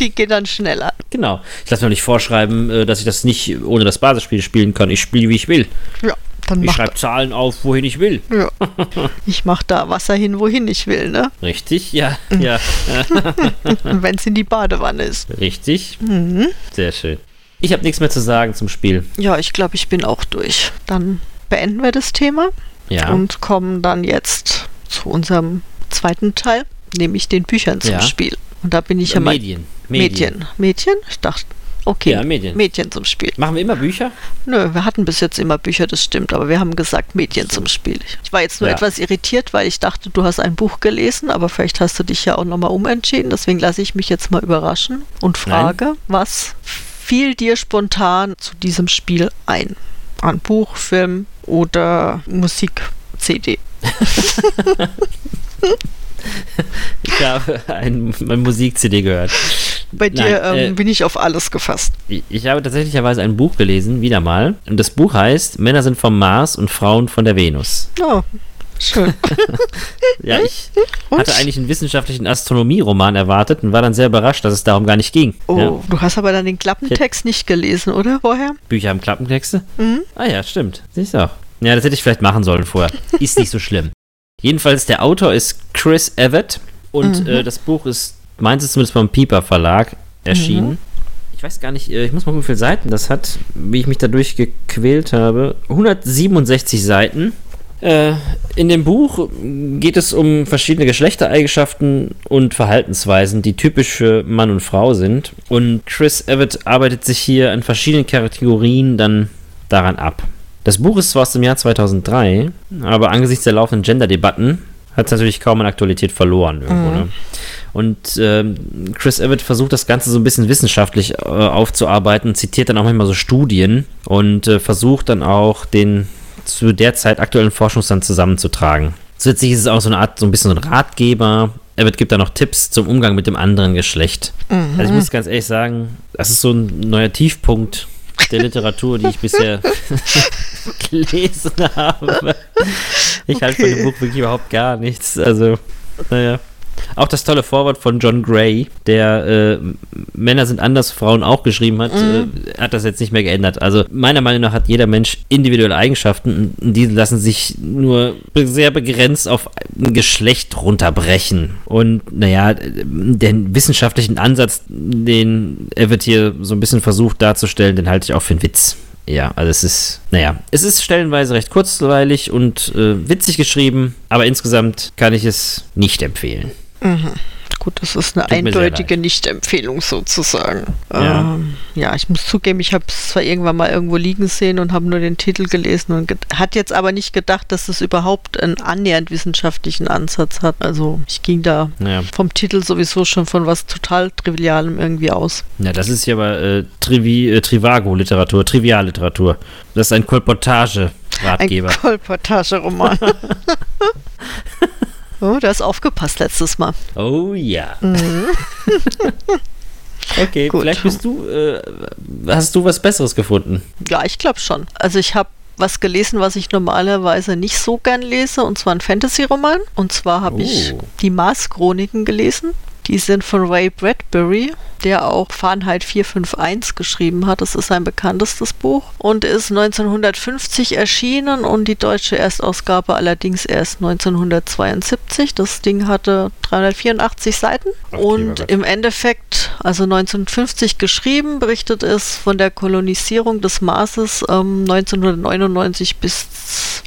Die geht dann schneller. Genau. Ich lasse mir nicht vorschreiben, äh, dass ich das nicht ohne das Basisspiel spielen kann. Ich spiele, wie ich will. Ja. Dann ich schreibe Zahlen auf, wohin ich will. Ja. Ich mache da Wasser hin, wohin ich will, ne? Richtig, ja. ja. Wenn es in die Badewanne ist. Richtig. Mhm. Sehr schön. Ich habe nichts mehr zu sagen zum Spiel. Ja, ich glaube, ich bin auch durch. Dann beenden wir das Thema ja. und kommen dann jetzt zu unserem zweiten Teil, nämlich den Büchern zum ja. Spiel. Und da bin ich ja, mal. Medien. Medien. Mädchen? Ich dachte, Okay. Ja, Medien. Mädchen zum Spiel. Machen wir immer Bücher? Nö, wir hatten bis jetzt immer Bücher, das stimmt, aber wir haben gesagt Mädchen zum Spiel. Ich war jetzt nur ja. etwas irritiert, weil ich dachte, du hast ein Buch gelesen, aber vielleicht hast du dich ja auch nochmal umentschieden. Deswegen lasse ich mich jetzt mal überraschen und frage, Nein. was fiel dir spontan zu diesem Spiel ein? An Buch, Film oder Musik, CD? ich habe ein, ein Musik-CD gehört. Bei dir Nein, ähm, äh, bin ich auf alles gefasst. Ich, ich habe tatsächlicherweise ein Buch gelesen, wieder mal. Und das Buch heißt Männer sind vom Mars und Frauen von der Venus. Oh. Schön. ja, ich hatte eigentlich einen wissenschaftlichen Astronomieroman erwartet und war dann sehr überrascht, dass es darum gar nicht ging. Oh, ja. du hast aber dann den Klappentext nicht gelesen, oder vorher? Bücher haben Klappentexte? Mhm. Ah ja, stimmt. Siehst du auch. Ja, das hätte ich vielleicht machen sollen vorher. Ist nicht so schlimm. Jedenfalls, der Autor ist Chris Evett und mhm. äh, das Buch ist meins ist zumindest beim Pieper Verlag erschienen. Mhm. Ich weiß gar nicht, äh, ich muss mal gucken, wie viele Seiten das hat, wie ich mich dadurch gequält habe. 167 Seiten. Äh, in dem Buch geht es um verschiedene Geschlechtereigenschaften und Verhaltensweisen, die typisch für Mann und Frau sind. Und Chris Evett arbeitet sich hier in verschiedenen Kategorien dann daran ab. Das Buch ist zwar aus dem Jahr 2003, aber angesichts der laufenden Gender-Debatten hat es natürlich kaum an Aktualität verloren irgendwo. Mhm. Ne? Und ähm, Chris Evett versucht das Ganze so ein bisschen wissenschaftlich äh, aufzuarbeiten, zitiert dann auch manchmal so Studien und äh, versucht dann auch den zu der Zeit aktuellen Forschungsstand zusammenzutragen. Zusätzlich ist es auch so eine Art, so ein bisschen so ein Ratgeber. Evett gibt da noch Tipps zum Umgang mit dem anderen Geschlecht. Mhm. Also ich muss ganz ehrlich sagen, das ist so ein neuer Tiefpunkt der Literatur, die ich bisher gelesen habe. Ich okay. halte von dem Buch wirklich überhaupt gar nichts. Also, naja. Auch das tolle Vorwort von John Gray, der äh, Männer sind anders, Frauen auch geschrieben hat, mhm. äh, hat das jetzt nicht mehr geändert. Also meiner Meinung nach hat jeder Mensch individuelle Eigenschaften und die lassen sich nur sehr begrenzt auf ein Geschlecht runterbrechen. Und naja, den wissenschaftlichen Ansatz, den Everett hier so ein bisschen versucht darzustellen, den halte ich auch für einen Witz ja, also es ist, naja, es ist stellenweise recht kurzweilig und äh, witzig geschrieben, aber insgesamt kann ich es nicht empfehlen. Mhm. Gut, das ist eine Tut eindeutige Nicht-Empfehlung sozusagen. Ja. Ähm, ja, ich muss zugeben, ich habe es zwar irgendwann mal irgendwo liegen sehen und habe nur den Titel gelesen und hat jetzt aber nicht gedacht, dass es überhaupt einen annähernd wissenschaftlichen Ansatz hat. Also ich ging da ja. vom Titel sowieso schon von was total Trivialem irgendwie aus. Ja, das ist ja aber äh, Trivi, äh, Trivago-Literatur, Trivialliteratur. Das ist ein Kolportage-Ratgeber. Ein Kolportage-Roman. Oh, du hast aufgepasst letztes Mal. Oh ja. Mhm. okay, Gut. vielleicht bist du, äh, hast du was Besseres gefunden? Ja, ich glaube schon. Also ich habe was gelesen, was ich normalerweise nicht so gern lese, und zwar ein Fantasy-Roman. Und zwar habe oh. ich die Mars-Chroniken gelesen. Die sind von Ray Bradbury, der auch Fahrenheit 451 geschrieben hat. Das ist sein bekanntestes Buch und ist 1950 erschienen und die deutsche Erstausgabe allerdings erst 1972. Das Ding hatte 384 Seiten Ach, und im Endeffekt, also 1950 geschrieben, berichtet es von der Kolonisierung des Marses ähm, 1999 bis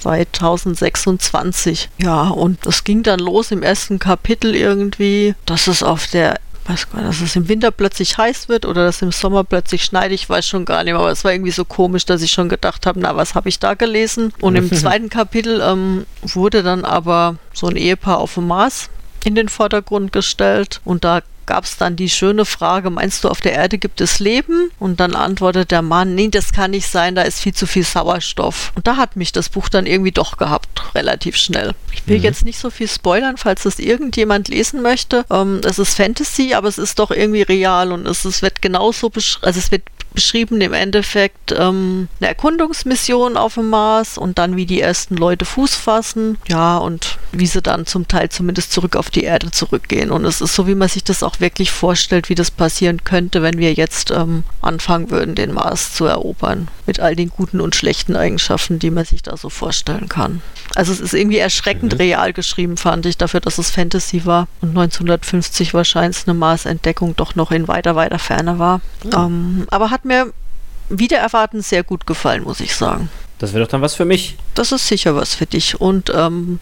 2026. Ja, und das ging dann los im ersten Kapitel irgendwie, dass es auf der weiß gar nicht, dass es im Winter plötzlich heiß wird oder dass im Sommer plötzlich schneit, ich weiß schon gar nicht mehr, aber es war irgendwie so komisch, dass ich schon gedacht habe, na, was habe ich da gelesen? Und im zweiten Kapitel ähm, wurde dann aber so ein Ehepaar auf dem Mars in den Vordergrund gestellt und da gab es dann die schöne Frage, meinst du, auf der Erde gibt es Leben? Und dann antwortet der Mann, nee, das kann nicht sein, da ist viel zu viel Sauerstoff. Und da hat mich das Buch dann irgendwie doch gehabt, relativ schnell. Ich will mhm. jetzt nicht so viel spoilern, falls das irgendjemand lesen möchte. Ähm, es ist Fantasy, aber es ist doch irgendwie real und es, es wird genauso, also es wird beschrieben im Endeffekt ähm, eine Erkundungsmission auf dem Mars und dann wie die ersten Leute Fuß fassen. Ja, und wie sie dann zum Teil zumindest zurück auf die Erde zurückgehen. Und es ist so, wie man sich das auch wirklich vorstellt, wie das passieren könnte, wenn wir jetzt ähm, anfangen würden, den Mars zu erobern. Mit all den guten und schlechten Eigenschaften, die man sich da so vorstellen kann. Also es ist irgendwie erschreckend mhm. real geschrieben, fand ich, dafür, dass es Fantasy war und 1950 wahrscheinlich eine Marsentdeckung doch noch in weiter, weiter Ferne war. Mhm. Ähm, aber hat mir wieder erwarten sehr gut gefallen, muss ich sagen. Das wäre doch dann was für mich. Das ist sicher was für dich. Und ähm,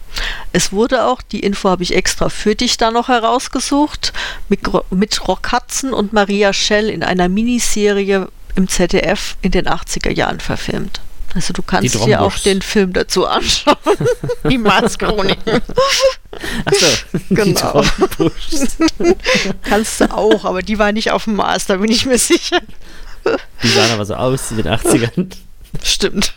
es wurde auch, die Info habe ich extra für dich da noch herausgesucht, mit, mit Rock Hudson und Maria Schell in einer Miniserie im ZDF in den 80er Jahren verfilmt. Also du kannst dir auch den Film dazu anschauen. die Mars-Chroniken. Achso, genau. kannst du auch, aber die war nicht auf dem Mars, da bin ich mir sicher. Die sahen aber so aus in den 80ern. Stimmt.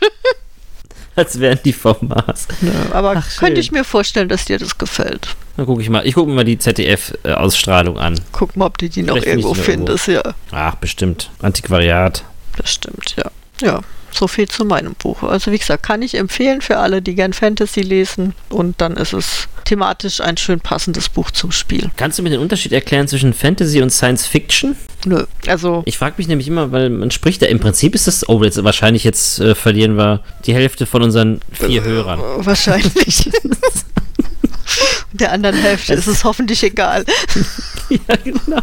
Als wären die vom Mars. Ja, aber Ach, könnte ich mir vorstellen, dass dir das gefällt. Dann gucke ich mal. Ich gucke mir mal die ZDF-Ausstrahlung an. Guck mal, ob du die noch Vielleicht irgendwo findest, irgendwo. ja. Ach, bestimmt. Antiquariat. Bestimmt, ja. Ja, so viel zu meinem Buch. Also wie gesagt, kann ich empfehlen für alle, die gern Fantasy lesen. Und dann ist es thematisch ein schön passendes Buch zum Spiel. Kannst du mir den Unterschied erklären zwischen Fantasy und Science Fiction? Nö, also... Ich frage mich nämlich immer, weil man spricht ja, im Prinzip ist das, oh, jetzt wahrscheinlich jetzt äh, verlieren wir die Hälfte von unseren vier äh, Hörern. Wahrscheinlich. Der anderen Hälfte ist es hoffentlich egal. ja, genau.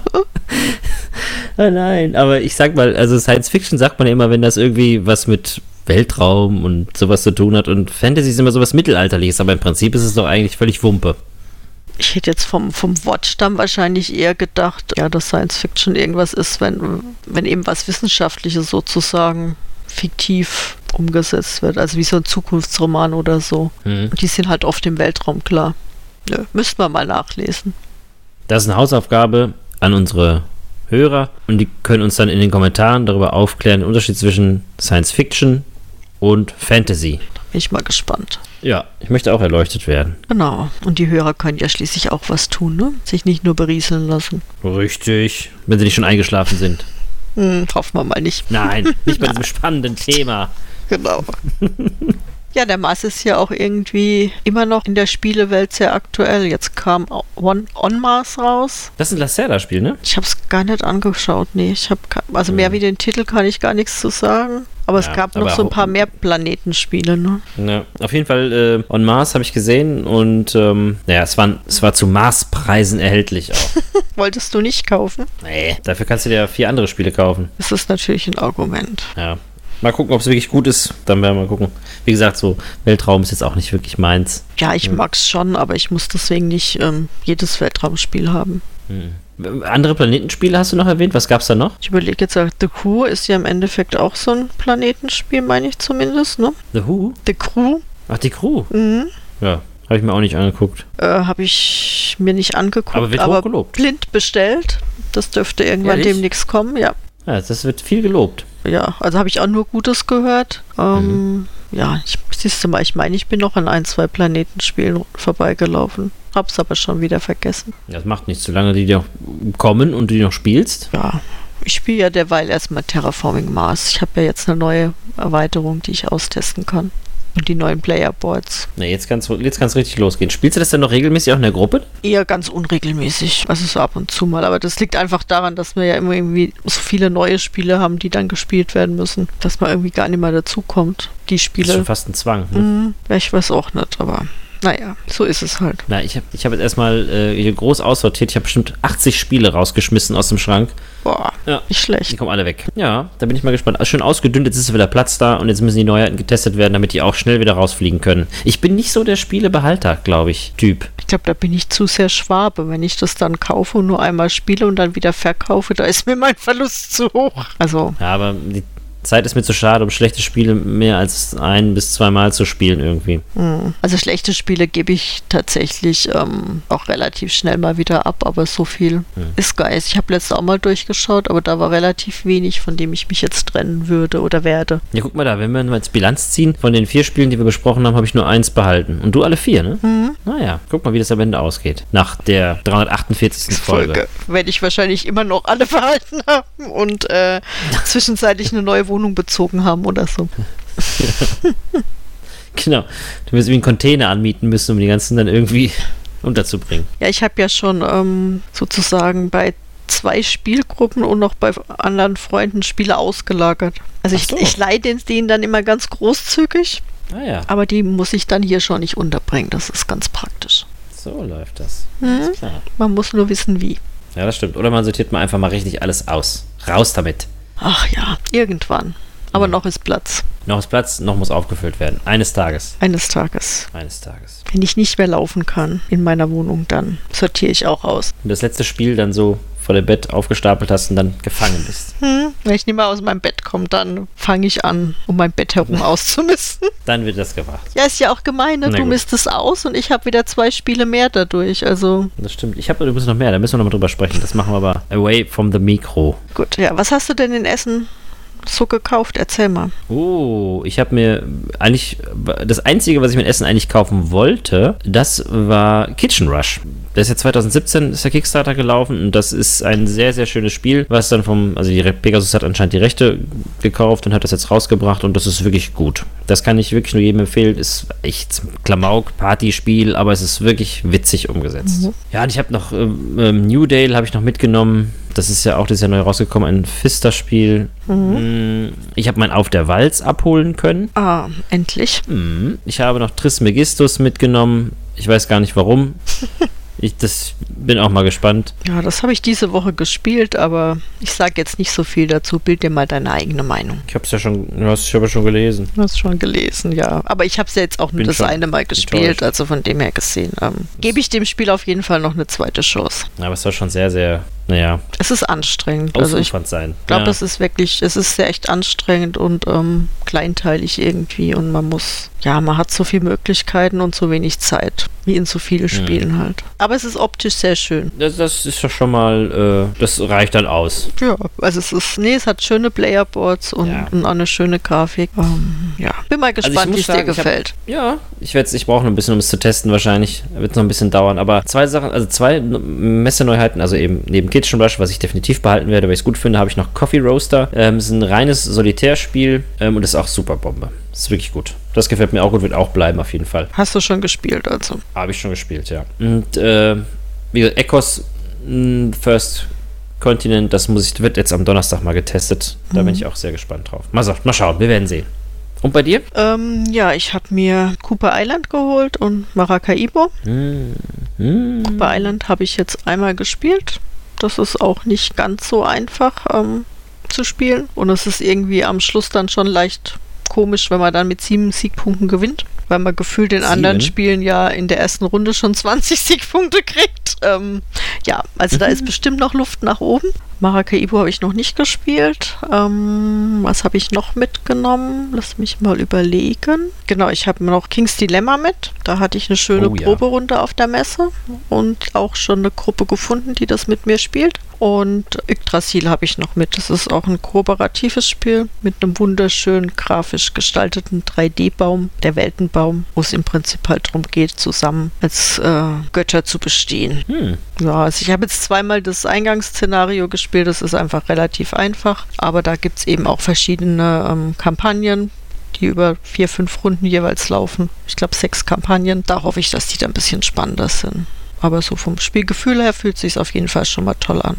Oh nein, aber ich sag mal, also Science Fiction sagt man ja immer, wenn das irgendwie was mit Weltraum und sowas zu tun hat und Fantasy ist immer sowas Mittelalterliches, aber im Prinzip ist es doch eigentlich völlig Wumpe. Ich hätte jetzt vom, vom Wortstamm wahrscheinlich eher gedacht, ja, dass Science Fiction irgendwas ist, wenn, wenn eben was Wissenschaftliches sozusagen fiktiv umgesetzt wird, also wie so ein Zukunftsroman oder so. Mhm. Die sind halt oft im Weltraum klar. Nö, müssten wir mal nachlesen. Das ist eine Hausaufgabe an unsere Hörer und die können uns dann in den Kommentaren darüber aufklären, den Unterschied zwischen Science Fiction und Fantasy. Da bin ich mal gespannt. Ja, ich möchte auch erleuchtet werden. Genau. Und die Hörer können ja schließlich auch was tun, ne? Sich nicht nur berieseln lassen. Richtig. Wenn sie nicht schon eingeschlafen sind. Hm, hoffen wir mal nicht. Nein, nicht bei diesem spannenden Thema. Genau. Ja, der Mars ist ja auch irgendwie immer noch in der Spielewelt sehr aktuell. Jetzt kam On, On Mars raus. Das ist ein Lacerda-Spiel, ne? Ich habe es gar nicht angeschaut. Nee, ich habe also mehr wie den Titel kann ich gar nichts zu sagen. Aber ja, es gab noch so ein paar mehr Planetenspiele, ne? Ja, auf jeden Fall äh, On Mars habe ich gesehen und ähm, naja, es war, es war zu Marspreisen erhältlich auch. Wolltest du nicht kaufen? Nee, dafür kannst du dir vier andere Spiele kaufen. Das ist natürlich ein Argument. Ja, Mal gucken, ob es wirklich gut ist. Dann werden wir mal gucken. Wie gesagt, so Weltraum ist jetzt auch nicht wirklich meins. Ja, ich hm. es schon, aber ich muss deswegen nicht ähm, jedes Weltraumspiel haben. Hm. Andere Planetenspiele hast du noch erwähnt? Was gab es da noch? Ich überlege jetzt, The Crew ist ja im Endeffekt auch so ein Planetenspiel, meine ich zumindest, ne? The Who? The Crew. Ach, die Crew? Mhm. Ja, habe ich mir auch nicht angeguckt. Äh, habe ich mir nicht angeguckt, aber, wird aber gelobt. blind bestellt. Das dürfte irgendwann Ehrlich? demnächst kommen, ja. Ja, das wird viel gelobt ja, also habe ich auch nur Gutes gehört. Ähm, mhm. Ja, ich, siehst du mal, ich meine, ich bin noch an ein, zwei Planetenspielen vorbeigelaufen. Hab's aber schon wieder vergessen. Das macht nichts, solange die noch kommen und du die noch spielst. Ja, Ich spiele ja derweil erstmal Terraforming Mars. Ich habe ja jetzt eine neue Erweiterung, die ich austesten kann. Und die neuen Playerboards. Na, jetzt kann es jetzt kann's richtig losgehen. Spielst du das denn noch regelmäßig auch in der Gruppe? Eher ganz unregelmäßig. Also so ab und zu mal. Aber das liegt einfach daran, dass wir ja immer irgendwie so viele neue Spiele haben, die dann gespielt werden müssen. Dass man irgendwie gar nicht mehr dazukommt. Die Das ist Spiele. schon fast ein Zwang. Ne? Ja, ich weiß auch nicht, aber naja, so ist es halt. Na, ich habe ich hab jetzt erstmal äh, hier groß aussortiert. Ich habe bestimmt 80 Spiele rausgeschmissen aus dem Schrank. Boah, Ja. nicht Die schlecht. kommen alle weg. Ja, da bin ich mal gespannt. Also schön ausgedünnt, jetzt ist wieder Platz da und jetzt müssen die Neuheiten getestet werden, damit die auch schnell wieder rausfliegen können. Ich bin nicht so der Spielebehalter, glaube ich, Typ. Ich glaube, da bin ich zu sehr Schwabe. Wenn ich das dann kaufe und nur einmal spiele und dann wieder verkaufe, da ist mir mein Verlust zu hoch. Also, Ja, aber die Zeit ist mir zu schade, um schlechte Spiele mehr als ein bis zweimal zu spielen irgendwie. mh. also schlechte Spiele gebe ich tatsächlich ähm, auch relativ schnell mal wieder ab, aber so viel ist geist. Ich habe letztes auch mal durchgeschaut, aber da war relativ wenig, von dem ich mich jetzt trennen würde oder werde. Ja, guck mal da, wenn wir mal jetzt Bilanz ziehen, von den vier Spielen, die wir besprochen haben, habe ich nur eins behalten. Und du alle vier, ne? Mhm. Naja, guck mal, wie das am Ende ausgeht. Nach der 348. Folge. Folge werde ich wahrscheinlich immer noch alle verhalten haben und äh, zwischenzeitlich eine neue Wohnung bezogen haben oder so. Genau. Du wirst irgendwie einen Container anmieten müssen, um die ganzen dann irgendwie unterzubringen. Ja, ich habe ja schon ähm, sozusagen bei zwei Spielgruppen und noch bei anderen Freunden Spiele ausgelagert. Also Ach ich, so. ich leihe den- denen dann immer ganz großzügig, Ah ja, aber die muss ich dann hier schon nicht unterbringen. Das ist ganz praktisch. so läuft das. Klar. Man muss nur wissen, wie. Ja, das stimmt. Oder man sortiert mal einfach mal richtig alles aus. Raus damit. Ach ja, irgendwann. Aber noch ist Platz. Noch ist Platz, noch muss aufgefüllt werden. Eines Tages. Eines Tages. Eines Tages. Wenn ich nicht mehr laufen kann in meiner Wohnung, dann sortiere ich auch aus. Und das letzte Spiel dann so vor dem Bett aufgestapelt hast und dann gefangen bist. Hm, wenn ich nicht mehr aus meinem Bett komme, dann fange ich an, um mein Bett herum auszumisten. Dann wird das gemacht. Ja, ist ja auch gemein, ne? Du gut. misstest aus und ich habe wieder zwei Spiele mehr dadurch. Also Das stimmt. Ich habe übrigens noch mehr, da müssen wir noch mal drüber sprechen. Das machen wir aber away from the Mikro. gut, ja. Was hast du denn in Essen so gekauft? Erzähl mal. Oh, ich habe mir eigentlich das einzige, was ich mit Essen eigentlich kaufen wollte, das war Kitchen Rush. Das ist ja 2017 ist der Kickstarter gelaufen und das ist ein sehr sehr schönes Spiel, was dann vom also die Pegasus hat anscheinend die Rechte gekauft und hat das jetzt rausgebracht und das ist wirklich gut. Das kann ich wirklich nur jedem empfehlen. Ist echt Klamauk Partyspiel, aber es ist wirklich witzig umgesetzt. Ja, und ich habe noch ähm, ähm, New Dale habe ich noch mitgenommen. Das ist ja auch das ist ja neu rausgekommen, ein Fister-Spiel. Mm, Ich habe mein Auf der Walz abholen können. Ah, endlich. Mm, Ich habe noch Trismegistus mitgenommen. Ich weiß gar nicht warum. Ich das bin auch mal gespannt. Ja, das habe ich diese Woche gespielt, aber ich sage jetzt nicht so viel dazu. Bild dir mal deine eigene Meinung. Ich habe es ja schon, du hast es aber schon gelesen. Du hast schon gelesen, ja. Aber ich habe es ja jetzt auch nur Bin das eine Mal gespielt, enttäuscht. also von dem her gesehen. Ähm, Gebe ich dem Spiel auf jeden Fall noch eine zweite Chance. Aber es soll schon sehr, sehr, naja, Es ist anstrengend. Also ich sein. glaube, ja. es ist wirklich, es ist sehr echt anstrengend und ähm, kleinteilig irgendwie und man muss, ja, man hat so viele Möglichkeiten und so wenig Zeit, wie in so vielen Spielen halt. Aber es ist optisch sehr schön. das, das ist doch schon mal, äh, das reicht dann aus. Ja, also es ist, nee, es hat schöne Playerboards und, Ja. und auch eine schöne Grafik. Ähm, ja, bin mal Also ich gespannt, muss wie es dir ich hab- gefällt. Ja, ich werde ich brauche noch ein bisschen, um es zu testen wahrscheinlich. Wird noch ein bisschen dauern. Aber zwei Sachen, also zwei Messeneuheiten, also eben neben Kitchen Rush, was ich definitiv behalten werde, weil ich es gut finde, habe ich noch Coffee Roaster. Ähm, es ist ein reines Solitärspiel ähm, und ist auch super Bombe. Ist wirklich gut. Das gefällt mir auch gut, wird auch bleiben auf jeden Fall. Hast du schon gespielt, also. Habe ich schon gespielt, ja. Und äh, wie gesagt, Ecos mh, First Continent, das muss ich, wird jetzt am Donnerstag mal getestet. Da bin ich auch sehr gespannt drauf. Mal, so, mal schauen, wir werden sehen. Und bei dir? Ähm, ja, ich habe mir Cooper Island geholt und Maracaibo. Hm. Hm. Cooper Island habe ich jetzt einmal gespielt. Das ist auch nicht ganz so einfach ähm, zu spielen. Und es ist irgendwie am Schluss dann schon leicht komisch, wenn man dann mit sieben Siegpunkten gewinnt. Weil man gefühlt in anderen Sieben? Spielen ja in der ersten Runde schon 20 Siegpunkte kriegt. Ähm, ja, also da ist bestimmt noch Luft nach oben. Maracaibo habe ich noch nicht gespielt. Ähm, was habe ich noch mitgenommen? Lass mich mal überlegen. Genau, ich habe noch King's Dilemma mit. Da hatte ich eine schöne Oh ja. Proberunde auf der Messe und auch schon eine Gruppe gefunden, die das mit mir spielt. Und Yggdrasil habe ich noch mit. Das ist auch ein kooperatives Spiel mit einem wunderschön grafisch gestalteten 3D-Baum, der Weltenbaum, wo es im Prinzip halt darum geht, zusammen als äh, Götter zu bestehen. Hm. Ja, also ich habe jetzt zweimal das Eingangsszenario gespielt. Das ist einfach relativ einfach. Aber da gibt es eben auch verschiedene ähm, Kampagnen, die über vier, fünf Runden jeweils laufen. Ich glaube sechs Kampagnen. Da hoffe ich, dass die dann ein bisschen spannender sind. Aber so vom Spielgefühl her fühlt sich auf jeden Fall schon mal toll an.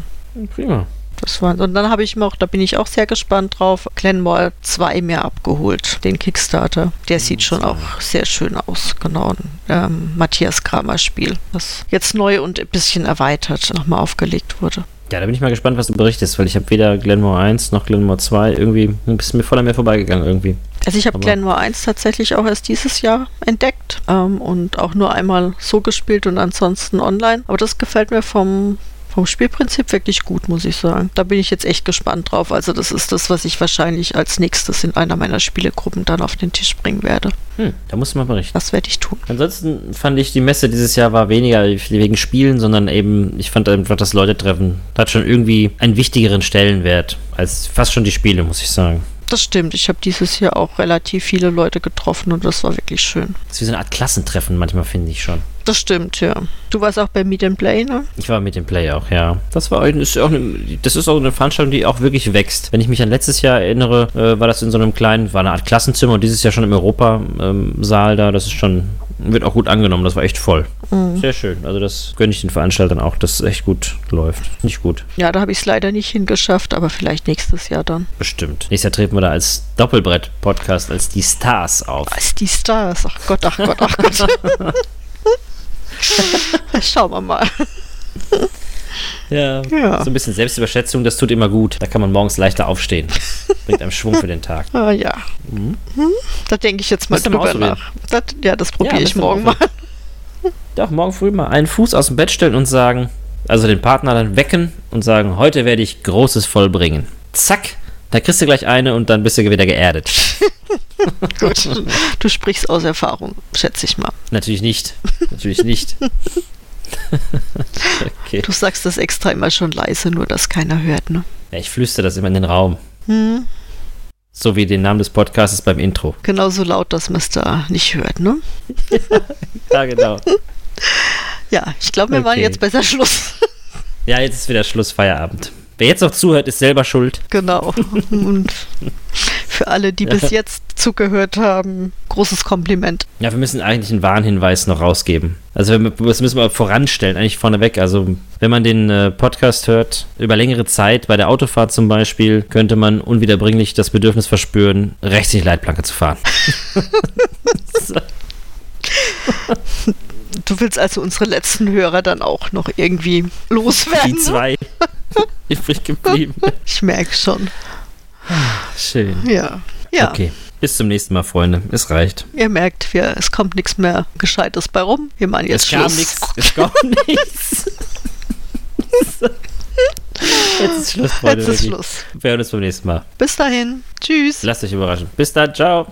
Prima. Das war, und dann habe ich mir auch, da bin ich auch sehr gespannt drauf, Glenmore 2 mir abgeholt, den Kickstarter. Der sieht schon auch sehr schön aus, genau. Ein ähm, Matthias Kramer Spiel, das jetzt neu und ein bisschen erweitert nochmal aufgelegt wurde. Ja, da bin ich mal gespannt, was du berichtest, weil ich habe weder Glenmore 1 noch Glenmore 2 irgendwie ein bisschen mir voll an mir vorbeigegangen irgendwie. Also ich habe Glenmore 1 tatsächlich auch erst dieses Jahr entdeckt ähm, und auch nur einmal so gespielt und ansonsten online. Aber das gefällt mir vom, vom Spielprinzip wirklich gut, muss ich sagen. Da bin ich jetzt echt gespannt drauf. Also das ist das, was ich wahrscheinlich als nächstes in einer meiner Spielegruppen dann auf den Tisch bringen werde. Hm, da musst du mal berichten. Das werde ich tun. Ansonsten fand ich, die Messe dieses Jahr war weniger wegen Spielen, sondern eben, ich fand einfach das Leute-Treffen hat schon irgendwie einen wichtigeren Stellenwert als fast schon die Spiele, muss ich sagen. Das stimmt. Ich habe dieses Jahr auch relativ viele Leute getroffen und das war wirklich schön. Das ist wie so eine Art Klassentreffen manchmal, finde ich schon. Das stimmt, ja. Du warst auch bei Meet and Play, ne? Ich war mit dem Play auch, ja. Das war ist auch eine, das ist auch eine Veranstaltung, die auch wirklich wächst. Wenn ich mich an letztes Jahr erinnere, äh, war das in so einem kleinen, war eine Art Klassenzimmer und dieses Jahr schon im Europa-Saal da. Das ist schon, wird auch gut angenommen. Das war echt voll. Sehr schön. Also das gönne ich den Veranstaltern auch, dass es echt gut läuft. Nicht gut. Ja, da habe ich es leider nicht hingeschafft, aber vielleicht nächstes Jahr dann. Bestimmt. Nächstes Jahr treten wir da als Doppelbrett-Podcast, als die Stars auf. Als die Stars. Ach Gott, ach Gott, ach Gott. Schauen wir mal. Ja. Ja. So ein bisschen Selbstüberschätzung, das tut immer gut. Da kann man morgens leichter aufstehen. Bringt einem Schwung für den Tag. Ah, ja. Hm? Da denke ich jetzt mal drüber nach. Das, ja, das probiere Ja, ich morgen mal. Doch, morgen früh mal einen Fuß aus dem Bett stellen und sagen, also den Partner dann wecken und sagen, heute werde ich Großes vollbringen. Zack, da kriegst du gleich eine und dann bist du wieder geerdet. Gut. Du sprichst aus Erfahrung, schätze ich mal. Natürlich nicht. Natürlich nicht. okay. Du sagst das extra immer schon leise, nur dass keiner hört, ne? Ja, ich flüstere das immer in den Raum. Hm. So wie den Namen des Podcasts beim Intro. Genauso laut, dass man es da nicht hört, ne? Ja, genau. Ja, ich glaube, wir waren Okay. jetzt besser Schluss. Ja, jetzt ist wieder Schluss, Feierabend. Wer jetzt noch zuhört, ist selber schuld. genau. Und für alle, die bis jetzt zugehört haben, großes Kompliment. Ja, wir müssen eigentlich einen Warnhinweis noch rausgeben. Also wir, das müssen wir voranstellen, eigentlich vorneweg. Also wenn man den äh, Podcast hört, über längere Zeit, bei der Autofahrt zum Beispiel, könnte man unwiederbringlich das Bedürfnis verspüren, rechts in die Leitplanke zu fahren. Du willst also unsere letzten Hörer dann auch noch irgendwie loswerden? Die ne? zwei übrig geblieben. Ich merke schon. Schön. Ja. Ja, Okay. Bis zum nächsten Mal, Freunde. Es reicht. ihr merkt, wir, es kommt nichts mehr Gescheites bei rum. Wir machen jetzt es kam Schluss. nichts. Es kam nichts. Jetzt ist Schluss, Freunde. Jetzt ist. Schluss. Wir hören uns beim nächsten Mal. Bis dahin. Tschüss. Lasst euch überraschen. Bis dann. Ciao.